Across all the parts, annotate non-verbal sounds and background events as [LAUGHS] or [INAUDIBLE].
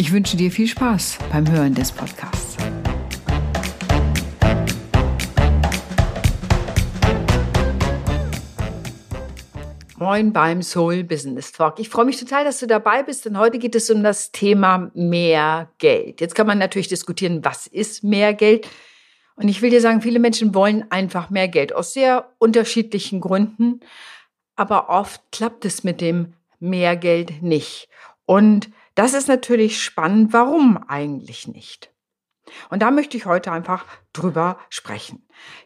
Ich wünsche dir viel Spaß beim Hören des Podcasts. Moin beim Soul Business Talk. Ich freue mich total, dass du dabei bist, denn heute geht es um das Thema mehr Geld. Jetzt kann man natürlich diskutieren, was ist mehr Geld? Und ich will dir sagen, viele Menschen wollen einfach mehr Geld aus sehr unterschiedlichen Gründen, aber oft klappt es mit dem mehr Geld nicht. Und das ist natürlich spannend. Warum eigentlich nicht? Und da möchte ich heute einfach drüber sprechen.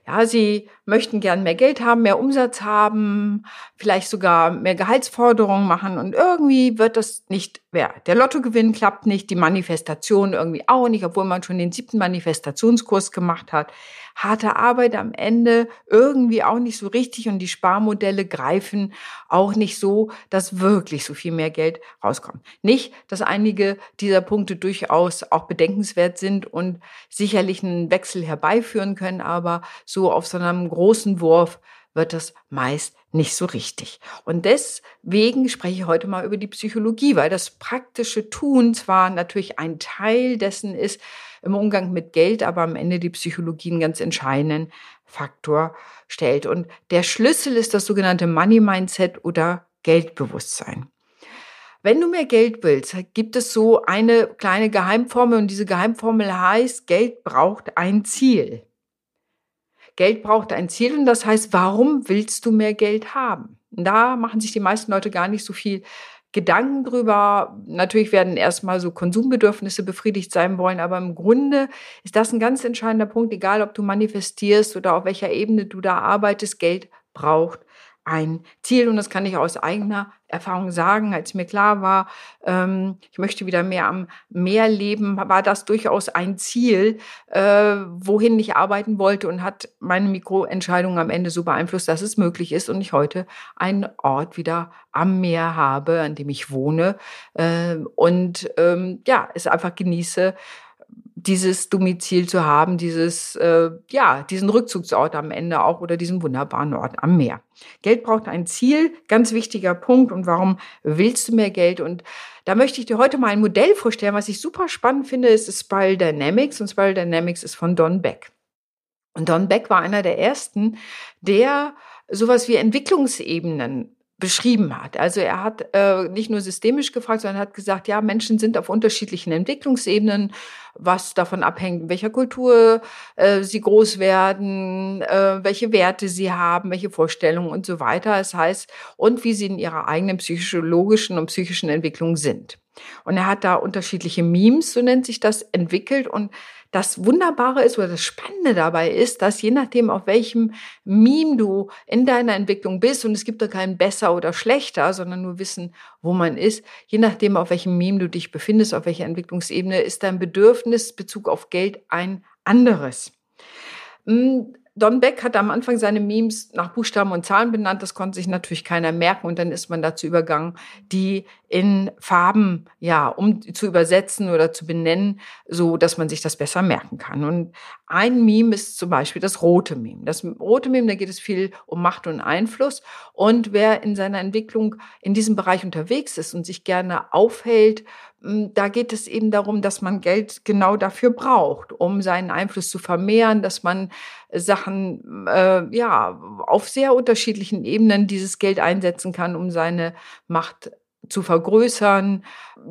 Ja, Sie möchten gern mehr Geld haben, mehr Umsatz haben, vielleicht sogar mehr Gehaltsforderungen machen und irgendwie wird das nicht wert. Der Lottogewinn klappt nicht, die Manifestation irgendwie auch nicht, obwohl man schon den siebten Manifestationskurs gemacht hat. Harte Arbeit am Ende irgendwie auch nicht so richtig und die Sparmodelle greifen auch nicht so, dass wirklich so viel mehr Geld rauskommt. Nicht, dass einige dieser Punkte durchaus auch bedenkenswert sind und sicherlich einen Wechsel herbeiführen können, aber so auf so einem großen Wurf wird das meist nicht so richtig. Und deswegen spreche ich heute mal über die Psychologie, weil das praktische Tun zwar natürlich ein Teil dessen ist im Umgang mit Geld, aber am Ende die Psychologie einen ganz entscheidenden Faktor stellt. Und der Schlüssel ist das sogenannte Money Mindset oder Geldbewusstsein. Wenn du mehr Geld willst, gibt es so eine kleine Geheimformel und diese Geheimformel heißt, Geld braucht ein Ziel. Geld braucht ein Ziel und das heißt, warum willst du mehr Geld haben? Da machen sich die meisten Leute gar nicht so viel Gedanken drüber. Natürlich werden erstmal so Konsumbedürfnisse befriedigt sein wollen, aber im Grunde ist das ein ganz entscheidender Punkt, egal ob du manifestierst oder auf welcher Ebene du da arbeitest, Geld braucht ein Ziel und das kann ich aus eigener Erfahrung sagen, als mir klar war, ähm, ich möchte wieder mehr am Meer leben, war das durchaus ein Ziel, äh, wohin ich arbeiten wollte und hat meine Mikroentscheidung am Ende so beeinflusst, dass es möglich ist und ich heute einen Ort wieder am Meer habe, an dem ich wohne äh, und ähm, ja, es einfach genieße, dieses Domizil zu haben, dieses, äh, ja, diesen Rückzugsort am Ende auch oder diesen wunderbaren Ort am Meer. Geld braucht ein Ziel, ganz wichtiger Punkt. Und warum willst du mehr Geld? Und da möchte ich dir heute mal ein Modell vorstellen, was ich super spannend finde, ist Spiral Dynamics. Und Spiral Dynamics ist von Don Beck. Und Don Beck war einer der ersten, der sowas wie Entwicklungsebenen beschrieben hat. Also er hat äh, nicht nur systemisch gefragt, sondern hat gesagt, ja, Menschen sind auf unterschiedlichen Entwicklungsebenen, was davon abhängt, welcher Kultur äh, sie groß werden, äh, welche Werte sie haben, welche Vorstellungen und so weiter. Das heißt, und wie sie in ihrer eigenen psychologischen und psychischen Entwicklung sind. Und er hat da unterschiedliche Memes, so nennt sich das, entwickelt und das Wunderbare ist oder das Spannende dabei ist, dass je nachdem, auf welchem Meme du in deiner Entwicklung bist, und es gibt da keinen besser oder schlechter, sondern nur wissen, wo man ist, je nachdem, auf welchem Meme du dich befindest, auf welcher Entwicklungsebene, ist dein Bedürfnis Bezug auf Geld ein anderes. Hm, Don Beck hat am Anfang seine Memes nach Buchstaben und Zahlen benannt. Das konnte sich natürlich keiner merken. Und dann ist man dazu übergangen, die in Farben, ja, um zu übersetzen oder zu benennen, so dass man sich das besser merken kann. Und ein Meme ist zum Beispiel das rote Meme. Das rote Meme, da geht es viel um Macht und Einfluss. Und wer in seiner Entwicklung in diesem Bereich unterwegs ist und sich gerne aufhält, hm, da geht es eben darum, dass man Geld genau dafür braucht, um seinen Einfluss zu vermehren, dass man Sachen äh, ja auf sehr unterschiedlichen Ebenen dieses Geld einsetzen kann, um seine Macht zu vergrößern.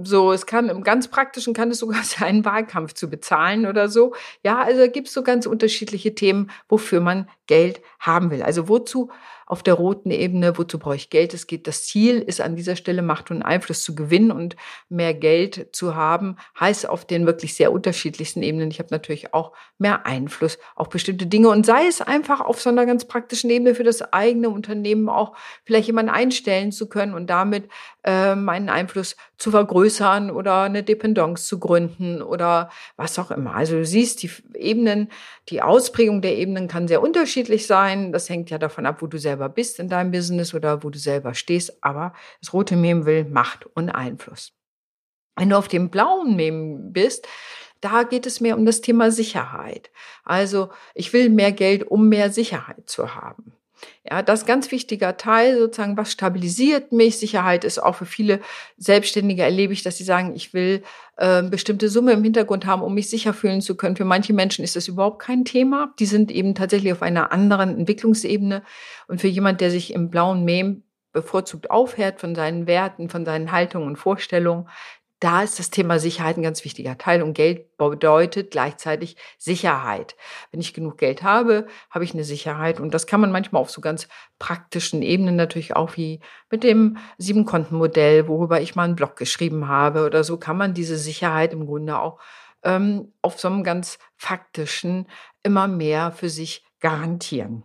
So, es kann im ganz praktischen kann es sogar [LAUGHS] sein, Wahlkampf zu bezahlen oder so. Ja, also gibt es so ganz unterschiedliche Themen, wofür man Geld haben will. Also wozu auf der roten Ebene, wozu brauche ich Geld? Es geht, das Ziel ist an dieser Stelle Macht und Einfluss zu gewinnen und mehr Geld zu haben, heißt auf den wirklich sehr unterschiedlichsten Ebenen. Ich habe natürlich auch mehr Einfluss auf bestimmte Dinge und sei es einfach auf so einer ganz praktischen Ebene für das eigene Unternehmen auch vielleicht jemanden einstellen zu können und damit äh, meinen Einfluss zu vergrößern oder eine Dependance zu gründen oder was auch immer. Also du siehst, die Ebenen, die Ausprägung der Ebenen kann sehr unterschiedlich sein. Das hängt ja davon ab, wo du selber bist in deinem Business oder wo du selber stehst. Aber das rote Mem will Macht und Einfluss. Wenn du auf dem blauen Mem bist, da geht es mehr um das Thema Sicherheit. Also ich will mehr Geld, um mehr Sicherheit zu haben. Ja, das ist ganz wichtiger Teil sozusagen, was stabilisiert mich. Sicherheit ist auch für viele Selbstständige erlebe ich, dass sie sagen, ich will äh, bestimmte Summe im Hintergrund haben, um mich sicher fühlen zu können. Für manche Menschen ist das überhaupt kein Thema. Die sind eben tatsächlich auf einer anderen Entwicklungsebene. Und für jemand, der sich im blauen Mem bevorzugt aufhört von seinen Werten, von seinen Haltungen und Vorstellungen, da ist das Thema Sicherheit ein ganz wichtiger Teil und Geld bedeutet gleichzeitig Sicherheit. Wenn ich genug Geld habe, habe ich eine Sicherheit und das kann man manchmal auf so ganz praktischen Ebenen natürlich auch wie mit dem Sieben-Konten-Modell, worüber ich mal einen Blog geschrieben habe oder so, kann man diese Sicherheit im Grunde auch ähm, auf so einem ganz faktischen immer mehr für sich garantieren.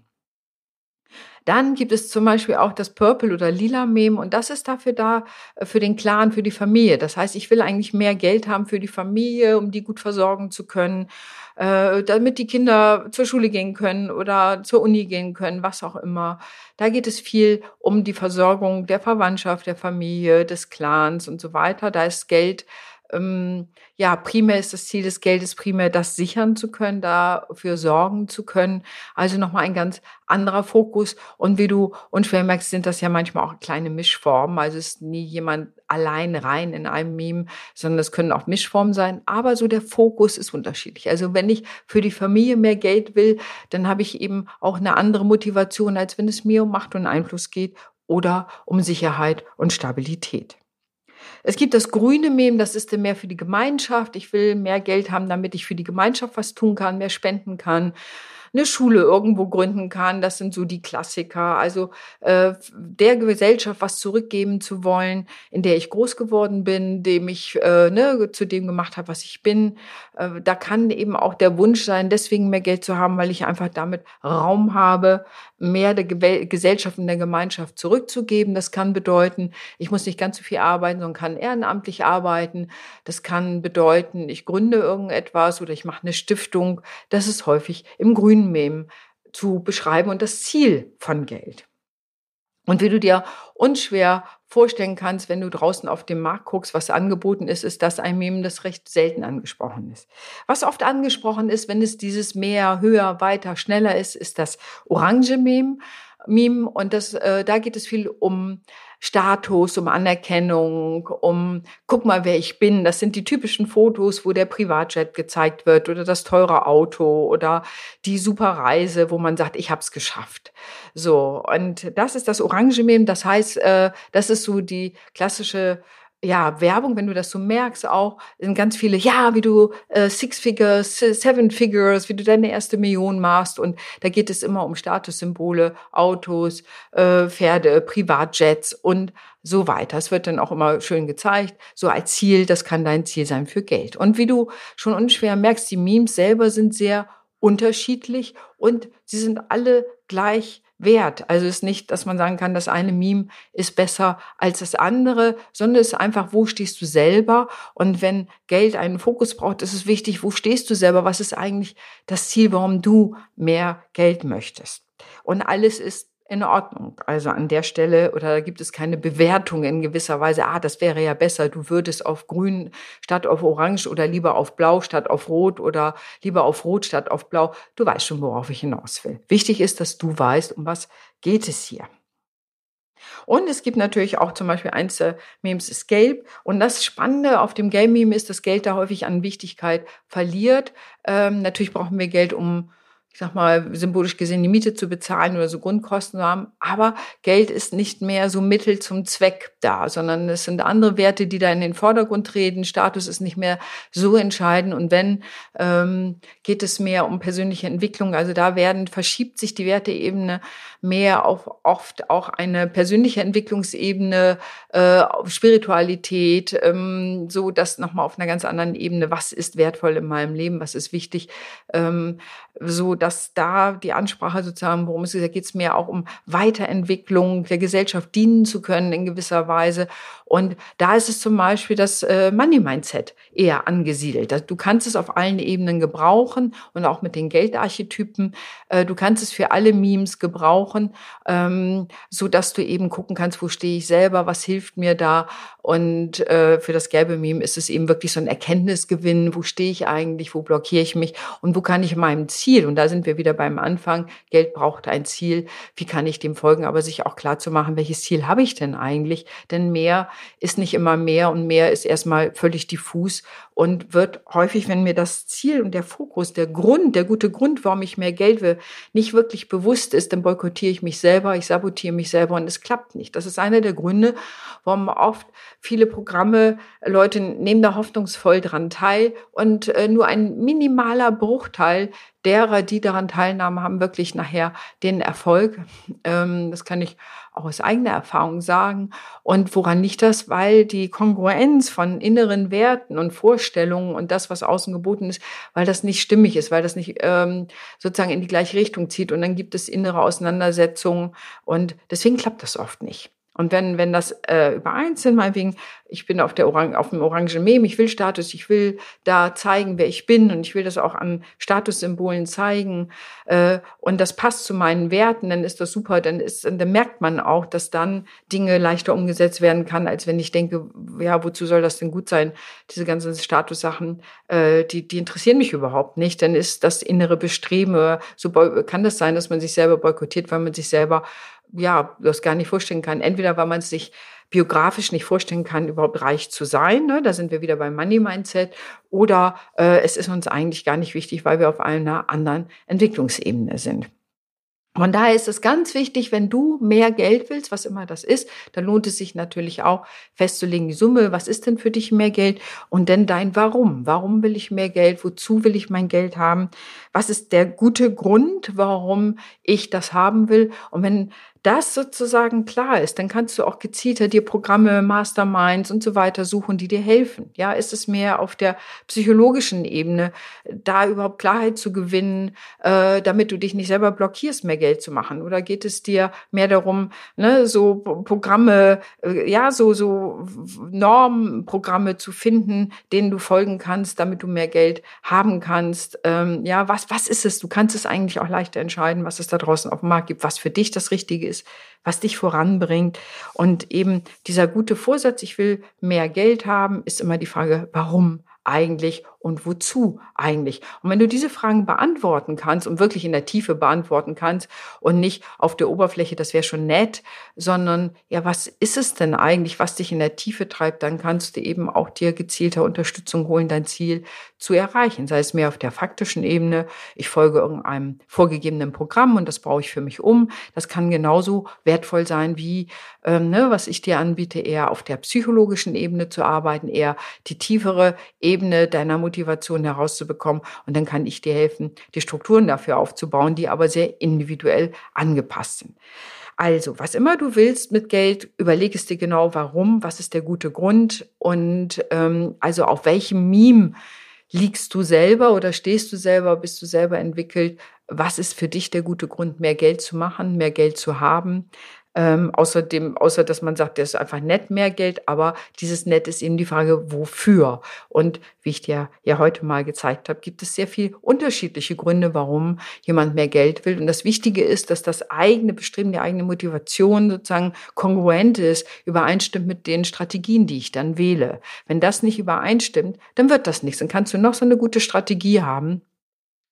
Dann gibt es zum Beispiel auch das Purple oder Lila Meme und das ist dafür da, äh, für den Clan, für die Familie. Das heißt, ich will eigentlich mehr Geld haben für die Familie, um die gut versorgen zu können, äh, damit die Kinder zur Schule gehen können oder zur Uni gehen können, was auch immer. Da geht es viel um die Versorgung der Verwandtschaft, der Familie, des Clans und so weiter. Da ist Geld ähm, ja, primär ist das Ziel des Geldes primär, das sichern zu können, dafür sorgen zu können. Also nochmal ein ganz anderer Fokus. Und wie du unschwer merkst, sind das ja manchmal auch kleine Mischformen. Also es ist nie jemand allein rein in einem Meme, sondern es können auch Mischformen sein. Aber so der Fokus ist unterschiedlich. Also wenn ich für die Familie mehr Geld will, dann habe ich eben auch eine andere Motivation, als wenn es mir um Macht und Einfluss geht oder um Sicherheit und Stabilität. Es gibt das grüne Mem, das ist mehr für die Gemeinschaft. Ich will mehr Geld haben, damit ich für die Gemeinschaft was tun kann, mehr spenden kann eine Schule irgendwo gründen kann. Das sind so die Klassiker. Also äh, der Gesellschaft was zurückgeben zu wollen, in der ich groß geworden bin, dem ich äh, ne, zu dem gemacht habe, was ich bin. Äh, da kann eben auch der Wunsch sein, deswegen mehr Geld zu haben, weil ich einfach damit Raum habe, mehr der Ge Gesellschaft und der Gemeinschaft zurückzugeben. Das kann bedeuten, ich muss nicht ganz so viel arbeiten, sondern kann ehrenamtlich arbeiten. Das kann bedeuten, ich gründe irgendetwas oder ich mache eine Stiftung. Das ist häufig im Grünen Grünmem zu beschreiben und das Ziel von Geld. Und wie du dir unschwer vorstellen kannst, wenn du draußen auf dem Markt guckst, was angeboten ist, ist das ein Mem, das recht selten angesprochen ist. Was oft angesprochen ist, wenn es dieses mehr, höher, weiter, schneller ist, ist das orange Mem. Meme und das, äh, da geht es viel um Status, um Anerkennung, um guck mal, wer ich bin. Das sind die typischen Fotos, wo der Privatjet gezeigt wird oder das teure Auto oder die super Reise, wo man sagt, ich hab's geschafft. So und das ist das Orange Meme. Das heißt, äh, das ist so die klassische ja, Werbung, wenn du das so merkst, auch sind ganz viele, ja, wie du äh, Six Figures, Seven Figures, wie du deine erste Million machst. Und da geht es immer um Statussymbole, Autos, äh, Pferde, Privatjets und so weiter. Es wird dann auch immer schön gezeigt, so als Ziel, das kann dein Ziel sein für Geld. Und wie du schon unschwer merkst, die Memes selber sind sehr unterschiedlich und sie sind alle gleich wert. Also es ist nicht, dass man sagen kann, das eine Meme ist besser als das andere, sondern es ist einfach, wo stehst du selber? Und wenn Geld einen Fokus braucht, ist es wichtig, wo stehst du selber? Was ist eigentlich das Ziel, warum du mehr Geld möchtest? Und alles ist in Ordnung. Also an der Stelle oder da gibt es keine Bewertung in gewisser Weise, ah, das wäre ja besser, du würdest auf grün statt auf orange oder lieber auf blau statt auf rot oder lieber auf rot statt auf blau. Du weißt schon, worauf ich hinaus will. Wichtig ist, dass du weißt, um was geht es hier. Und es gibt natürlich auch zum Beispiel eins der Memes ist gelb. Und das Spannende auf dem Gelb-Meme ist, dass Geld da häufig an Wichtigkeit verliert. Ähm, natürlich brauchen wir Geld, um ich sag mal, symbolisch gesehen die Miete zu bezahlen oder so Grundkosten zu haben. Aber Geld ist nicht mehr so Mittel zum Zweck da, sondern es sind andere Werte, die da in den Vordergrund treten. Status ist nicht mehr so entscheidend. Und wenn, ähm, geht es mehr um persönliche Entwicklung. Also da werden, verschiebt sich die Werteebene mehr auf oft auch eine persönliche Entwicklungsebene, äh, Spiritualität, ähm, so dass nochmal auf einer ganz anderen Ebene, was ist wertvoll in meinem Leben, was ist wichtig, ähm, so dass da die Ansprache sozusagen, worum es geht, da geht es mehr auch um Weiterentwicklung der Gesellschaft dienen zu können in gewisser Weise. Und da ist es zum Beispiel das äh, Money Mindset eher angesiedelt. Du kannst es auf allen Ebenen gebrauchen und auch mit den Geldarchetypen. Äh, du kannst es für alle Memes gebrauchen, ähm, so dass du eben gucken kannst, wo stehe ich selber, was hilft mir da. Und äh, für das gelbe Meme ist es eben wirklich so ein Erkenntnisgewinn. Wo stehe ich eigentlich? Wo blockiere ich mich? Und wo kann ich meinem Ziel? Und da sind wir wieder beim Anfang. Geld braucht ein Ziel. Wie kann ich dem folgen? Aber sich auch klar zu machen, welches Ziel habe ich denn eigentlich? Denn mehr ist nicht immer mehr und mehr ist erstmal völlig diffus und wird häufig, wenn mir das Ziel und der Fokus, der Grund, der gute Grund, warum ich mehr Geld will, nicht wirklich bewusst ist, dann boykottiere ich mich selber, ich sabotiere mich selber und es klappt nicht. Das ist einer der Gründe, warum oft viele Programme, Leute nehmen da hoffnungsvoll dran teil und äh, nur ein minimaler Bruchteil derer, die daran teilnahmen, haben wirklich nachher den Erfolg. Ähm, das kann ich aus eigener Erfahrung sagen. Und woran liegt das? Weil die Kongruenz von inneren Werten und Vorstellungen und das, was außen geboten ist, weil das nicht stimmig ist, weil das nicht ähm, sozusagen in die gleiche Richtung zieht. Und dann gibt es innere Auseinandersetzungen und deswegen klappt das oft nicht. Und wenn, wenn das äh, übereins sind, meinetwegen, ich bin auf, der Orang auf dem orangen Mem, ich will Status, ich will da zeigen, wer ich bin und ich will das auch an Statussymbolen zeigen äh, und das passt zu meinen Werten, dann ist das super, dann, ist, dann merkt man auch, dass dann Dinge leichter umgesetzt werden kann, als wenn ich denke, ja, wozu soll das denn gut sein? Diese ganzen Statussachen, äh, die, die interessieren mich überhaupt nicht. Dann ist das innere Bestreben, so kann das sein, dass man sich selber boykottiert, weil man sich selber ja, das gar nicht vorstellen kann. Entweder weil man es sich biografisch nicht vorstellen kann, überhaupt reich zu sein. Ne? Da sind wir wieder beim Money Mindset. Oder äh, es ist uns eigentlich gar nicht wichtig, weil wir auf einer anderen Entwicklungsebene sind. Von daher ist es ganz wichtig, wenn du mehr Geld willst, was immer das ist, dann lohnt es sich natürlich auch festzulegen, die Summe, was ist denn für dich mehr Geld und dann dein Warum. Warum will ich mehr Geld? Wozu will ich mein Geld haben? Was ist der gute Grund, warum ich das haben will? Und wenn das sozusagen klar ist, dann kannst du auch gezielter dir Programme, Masterminds und so weiter suchen, die dir helfen. Ja, ist es mehr auf der psychologischen Ebene, da überhaupt Klarheit zu gewinnen, äh, damit du dich nicht selber blockierst, mehr Geld zu machen? Oder geht es dir mehr darum, ne, so Programme, äh, ja, so, so Normprogramme zu finden, denen du folgen kannst, damit du mehr Geld haben kannst? Ähm, ja, was, was ist es? Du kannst es eigentlich auch leichter entscheiden, was es da draußen auf dem Markt gibt, was für dich das Richtige ist, was dich voranbringt. Und eben dieser gute Vorsatz, ich will mehr Geld haben, ist immer die Frage, warum eigentlich und wozu eigentlich? Und wenn du diese Fragen beantworten kannst und wirklich in der Tiefe beantworten kannst und nicht auf der Oberfläche, das wäre schon nett, sondern ja, was ist es denn eigentlich, was dich in der Tiefe treibt, dann kannst du eben auch dir gezielter Unterstützung holen, dein Ziel zu erreichen. Sei es mehr auf der faktischen Ebene, ich folge irgendeinem vorgegebenen Programm und das brauche ich für mich um. Das kann genauso wertvoll sein wie, ähm, ne, was ich dir anbiete, eher auf der psychologischen Ebene zu arbeiten, eher die tiefere Ebene deiner Motivation herauszubekommen. Und dann kann ich dir helfen, die Strukturen dafür aufzubauen, die aber sehr individuell angepasst sind. Also, was immer du willst mit Geld, überleg es dir genau, warum, was ist der gute Grund und ähm, also auf welchem Meme liegst du selber oder stehst du selber, bist du selber entwickelt? Was ist für dich der gute Grund, mehr Geld zu machen, mehr Geld zu haben? Ähm, außerdem, außer dass man sagt, das ist einfach nett mehr Geld, aber dieses Nett ist eben die Frage, wofür? Und wie ich dir ja heute mal gezeigt habe, gibt es sehr viel unterschiedliche Gründe, warum jemand mehr Geld will. Und das Wichtige ist, dass das eigene Bestreben, die eigene Motivation sozusagen kongruent ist, übereinstimmt mit den Strategien, die ich dann wähle. Wenn das nicht übereinstimmt, dann wird das nichts. Dann kannst du noch so eine gute Strategie haben.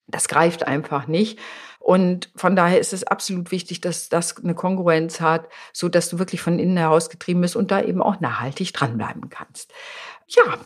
Das greift einfach nicht. Und von daher ist es absolut wichtig, dass das eine Kongruenz hat, so dass du wirklich von innen heraus getrieben bist und da eben auch nachhaltig dranbleiben kannst. Ja,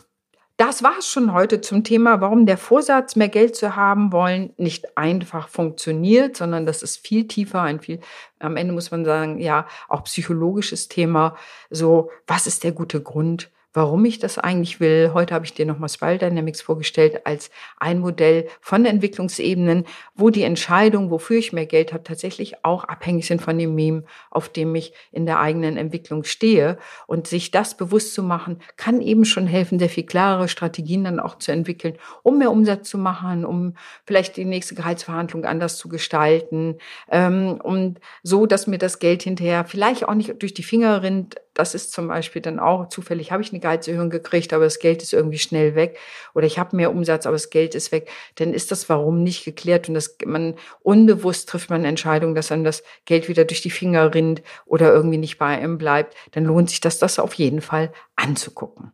Das war es schon heute zum Thema, warum der Vorsatz, mehr Geld zu haben wollen, nicht einfach funktioniert, sondern das ist viel tiefer, ein viel, am Ende muss man sagen, ja, auch psychologisches Thema. So, was ist der gute Grund? Warum ich das eigentlich will. Heute habe ich dir nochmal Spiral Dynamics vorgestellt als ein Modell von Entwicklungsebenen, wo die Entscheidung, wofür ich mehr Geld habe, tatsächlich auch abhängig sind von dem Meme, auf dem ich in der eigenen Entwicklung stehe. Und sich das bewusst zu machen, kann eben schon helfen, sehr viel klarere Strategien dann auch zu entwickeln, um mehr Umsatz zu machen, um vielleicht die nächste Gehaltsverhandlung anders zu gestalten, ähm, und so, dass mir das Geld hinterher vielleicht auch nicht durch die Finger rinnt, das ist zum Beispiel dann auch zufällig, habe ich eine Gehaltserhöhung gekriegt, aber das Geld ist irgendwie schnell weg. Oder ich habe mehr Umsatz, aber das Geld ist weg. Dann ist das Warum nicht geklärt. Und das, man unbewusst trifft man Entscheidungen, dass dann das Geld wieder durch die Finger rinnt oder irgendwie nicht bei einem bleibt. Dann lohnt sich das, das auf jeden Fall anzugucken.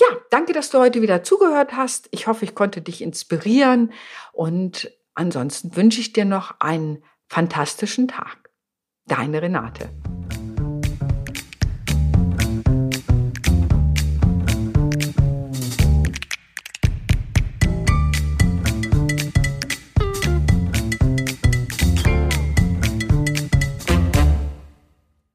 Ja, danke, dass du heute wieder zugehört hast. Ich hoffe, ich konnte dich inspirieren. Und ansonsten wünsche ich dir noch einen fantastischen Tag. Deine Renate.